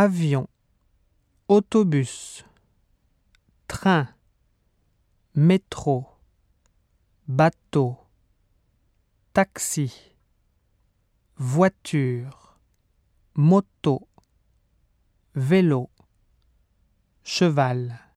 avion, autobus, train, métro, bateau, taxi, voiture, moto, vélo, cheval.